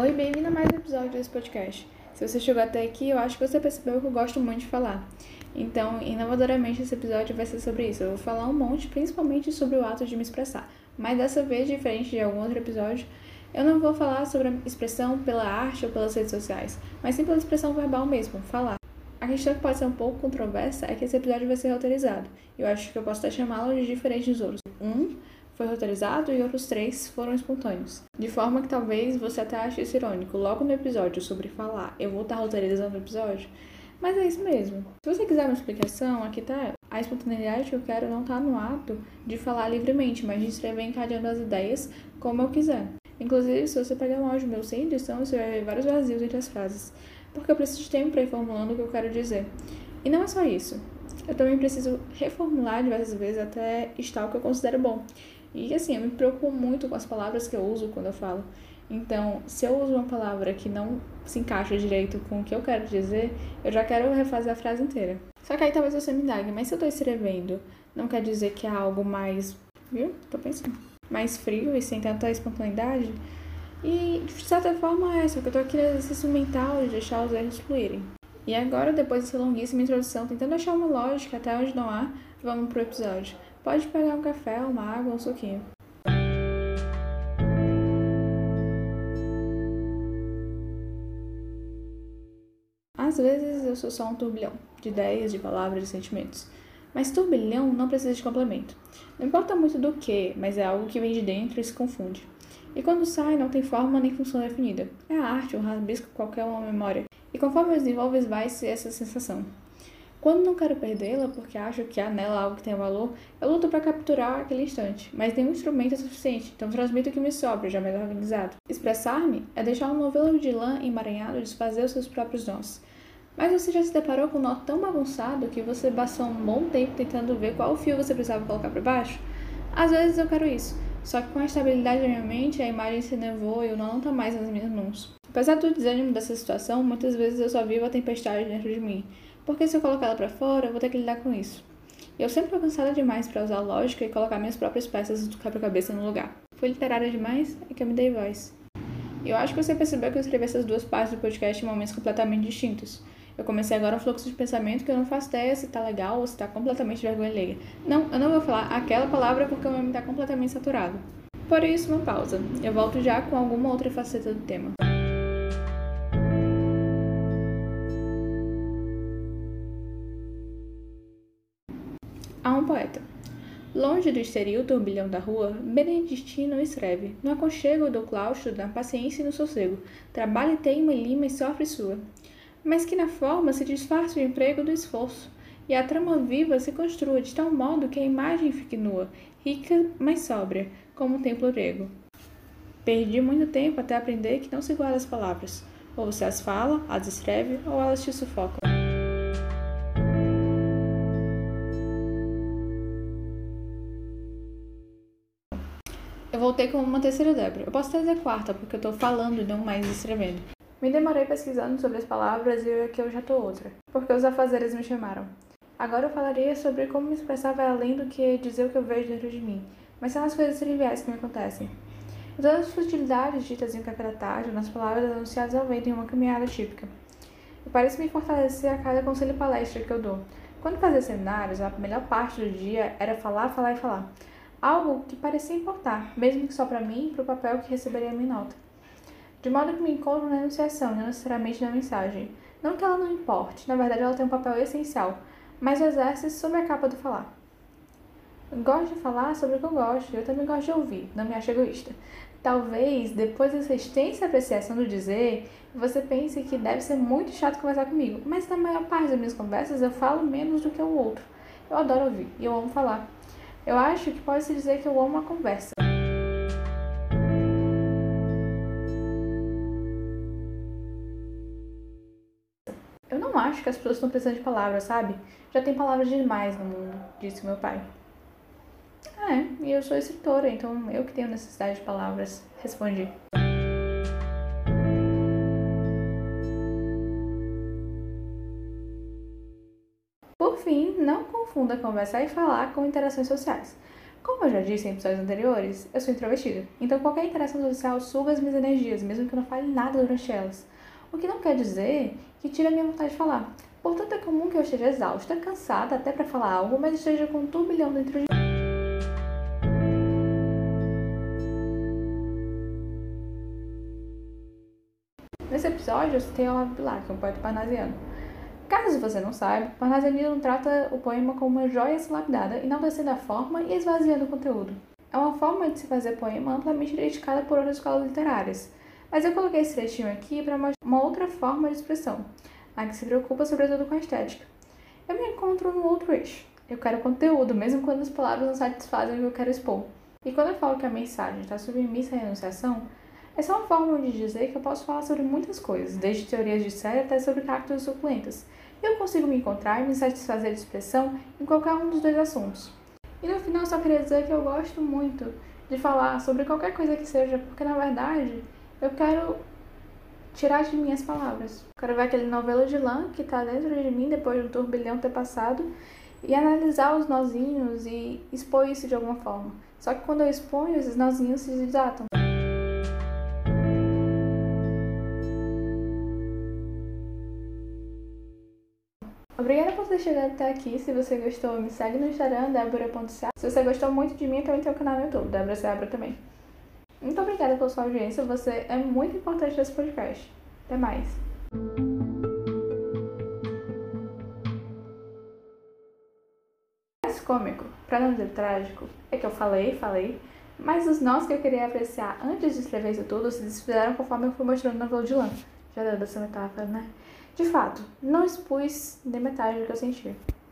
Oi, bem-vindo a mais um episódio desse podcast. Se você chegou até aqui, eu acho que você percebeu que eu gosto muito de falar. Então, inovadoramente, esse episódio vai ser sobre isso. Eu vou falar um monte, principalmente sobre o ato de me expressar. Mas dessa vez, diferente de algum outro episódio, eu não vou falar sobre a expressão pela arte ou pelas redes sociais, mas sim pela expressão verbal mesmo, falar. A questão que pode ser um pouco controversa é que esse episódio vai ser roteirizado. Eu acho que eu posso até chamá-lo de diferente dos outros. Um foi roteirizado e outros três foram espontâneos. De forma que talvez você até ache isso irônico. Logo no episódio sobre falar, eu vou estar roteirizando o episódio. Mas é isso mesmo. Se você quiser uma explicação, aqui tá. A espontaneidade que eu quero não tá no ato de falar livremente, mas de escrever encadeando as ideias como eu quiser. Inclusive, se você pegar um áudio meu sem edição, você vai ver vários vazios entre as frases. Porque eu preciso de tempo para ir formulando o que eu quero dizer. E não é só isso. Eu também preciso reformular diversas vezes até estar o que eu considero bom. E assim, eu me preocupo muito com as palavras que eu uso quando eu falo. Então, se eu uso uma palavra que não se encaixa direito com o que eu quero dizer, eu já quero refazer a frase inteira. Só que aí talvez você me indague, mas se eu tô escrevendo, não quer dizer que é algo mais. Viu? Tô pensando. Mais frio e sem tanta espontaneidade? E de certa forma é, só que eu tô aqui no exercício mental de deixar os erros fluírem. E agora, depois dessa longuíssima introdução, tentando achar uma lógica até onde não há, vamos pro episódio. Pode pegar um café, uma água, um suquinho. Às vezes eu sou só um turbilhão de ideias, de palavras, de sentimentos. Mas turbilhão não precisa de complemento. Não importa muito do que, mas é algo que vem de dentro e se confunde. E quando sai, não tem forma nem função definida. É a arte, um rabisco, qualquer uma memória. E conforme eu desenvolvo, vai-se essa sensação. Quando não quero perdê-la, porque acho que há nela algo que tem valor, eu luto para capturar aquele instante, mas nenhum instrumento é suficiente, então transmito o que me sobra, já mais organizado. Expressar-me é deixar um novelo de lã emaranhado desfazer os seus próprios nós. Mas você já se deparou com um nó tão bagunçado que você passou um bom tempo tentando ver qual fio você precisava colocar para baixo? Às vezes eu quero isso, só que com a estabilidade da minha mente, a imagem se nevou e o nó não está mais nas minhas mãos. Apesar do desânimo dessa situação, muitas vezes eu só vivo a tempestade dentro de mim, porque se eu colocar ela para fora, eu vou ter que lidar com isso. Eu sempre fui cansada demais para usar lógica e colocar minhas próprias peças do quebra-cabeça no lugar. Fui literária demais e que eu me dei voz. Eu acho que você percebeu que eu escrevi essas duas partes do podcast em momentos completamente distintos. Eu comecei agora um fluxo de pensamento que eu não faço ideia se tá legal ou se tá completamente vergonha alheia. Não, eu não vou falar aquela palavra porque o meu nome tá completamente saturado. Por isso, uma pausa. Eu volto já com alguma outra faceta do tema. Há um poeta. Longe do exterior turbilhão da rua, Beneditino escreve, no aconchego do claustro, na paciência e no sossego, trabalha e teima e lima e sofre sua. Mas que na forma se disfarce o emprego do esforço, e a trama viva se construa de tal modo que a imagem fique nua, rica, mas sóbria, como um templo grego. Perdi muito tempo até aprender que não se guarda as palavras. Ou você as fala, as escreve, ou elas te sufocam. Eu voltei como uma terceira Débora. Eu posso dizer quarta, porque eu tô falando e não mais escrevendo. Me demorei pesquisando sobre as palavras e aqui eu já tô outra. Porque os afazeres me chamaram. Agora eu falaria sobre como me expressar vai além do que dizer o que eu vejo dentro de mim. Mas são as coisas triviais que me acontecem. E todas as futilidades ditas em um café da tarde, nas palavras anunciadas ao vento em uma caminhada típica. Eu pareço me fortalecer a cada conselho e palestra que eu dou. Quando fazia seminários, a melhor parte do dia era falar, falar e falar algo que parecia importar, mesmo que só para mim e para o papel que receberia a minha nota. De modo que me encontro na enunciação, não necessariamente na mensagem. Não que ela não importe, na verdade ela tem um papel essencial, mas exerce sob a capa do falar. gosto de falar sobre o que eu gosto, eu também gosto de ouvir, não me acho egoísta. Talvez, depois dessa extensa apreciação do dizer, você pense que deve ser muito chato conversar comigo, mas na maior parte das minhas conversas eu falo menos do que o outro. Eu adoro ouvir e eu amo falar. Eu acho que pode-se dizer que eu amo a conversa. Eu não acho que as pessoas estão precisando de palavras, sabe? Já tem palavras demais no mundo, disse meu pai. É, e eu sou escritora, então eu que tenho necessidade de palavras, respondi. Não confunda conversar e falar com interações sociais. Como eu já disse em episódios anteriores, eu sou introvertida, então qualquer interação social suga as minhas energias, mesmo que eu não fale nada durante elas. O que não quer dizer que tira a minha vontade de falar. Portanto, é comum que eu esteja exausta, cansada até para falar algo, mas esteja com um turbilhão dentro de mim. Nesse episódio, eu citei Olavo Bilac, um poeta parnasiano. Caso você não saiba, Parnasianismo trata o poema como uma joia lapidada, enaltecendo a forma e esvaziando o conteúdo. É uma forma de se fazer poema amplamente criticada por outras escolas literárias, mas eu coloquei esse trechinho aqui para mostrar uma outra forma de expressão, a que se preocupa sobretudo com a estética. Eu me encontro no outro eixo. Eu quero conteúdo, mesmo quando as palavras não satisfazem o que eu quero expor. E quando eu falo que a mensagem está submissa à renunciação, essa é uma forma de dizer que eu posso falar sobre muitas coisas, desde teorias de série até sobre cactos suculentas. E eu consigo me encontrar e me satisfazer de expressão em qualquer um dos dois assuntos. E no final, só queria dizer que eu gosto muito de falar sobre qualquer coisa que seja, porque na verdade eu quero tirar de mim as palavras. Quero ver aquele novelo de lã que está dentro de mim depois do turbilhão ter passado e analisar os nozinhos e expor isso de alguma forma. Só que quando eu exponho, esses nozinhos se desatam. Ter chegado até aqui. Se você gostou, me segue no Instagram, débora.ca. Se você gostou muito de mim, também tem o canal no YouTube, Débora Seabra também. Muito obrigada pela sua audiência, você é muito importante nesse podcast. Até mais. cômico, para não dizer trágico, é que eu falei, falei, mas os nós que eu queria apreciar antes de escrever isso tudo se desfizeram conforme eu fui mostrando no novelo de lã. Já deu dessa metáfora, né? De fato, não expus nem metade do que eu senti.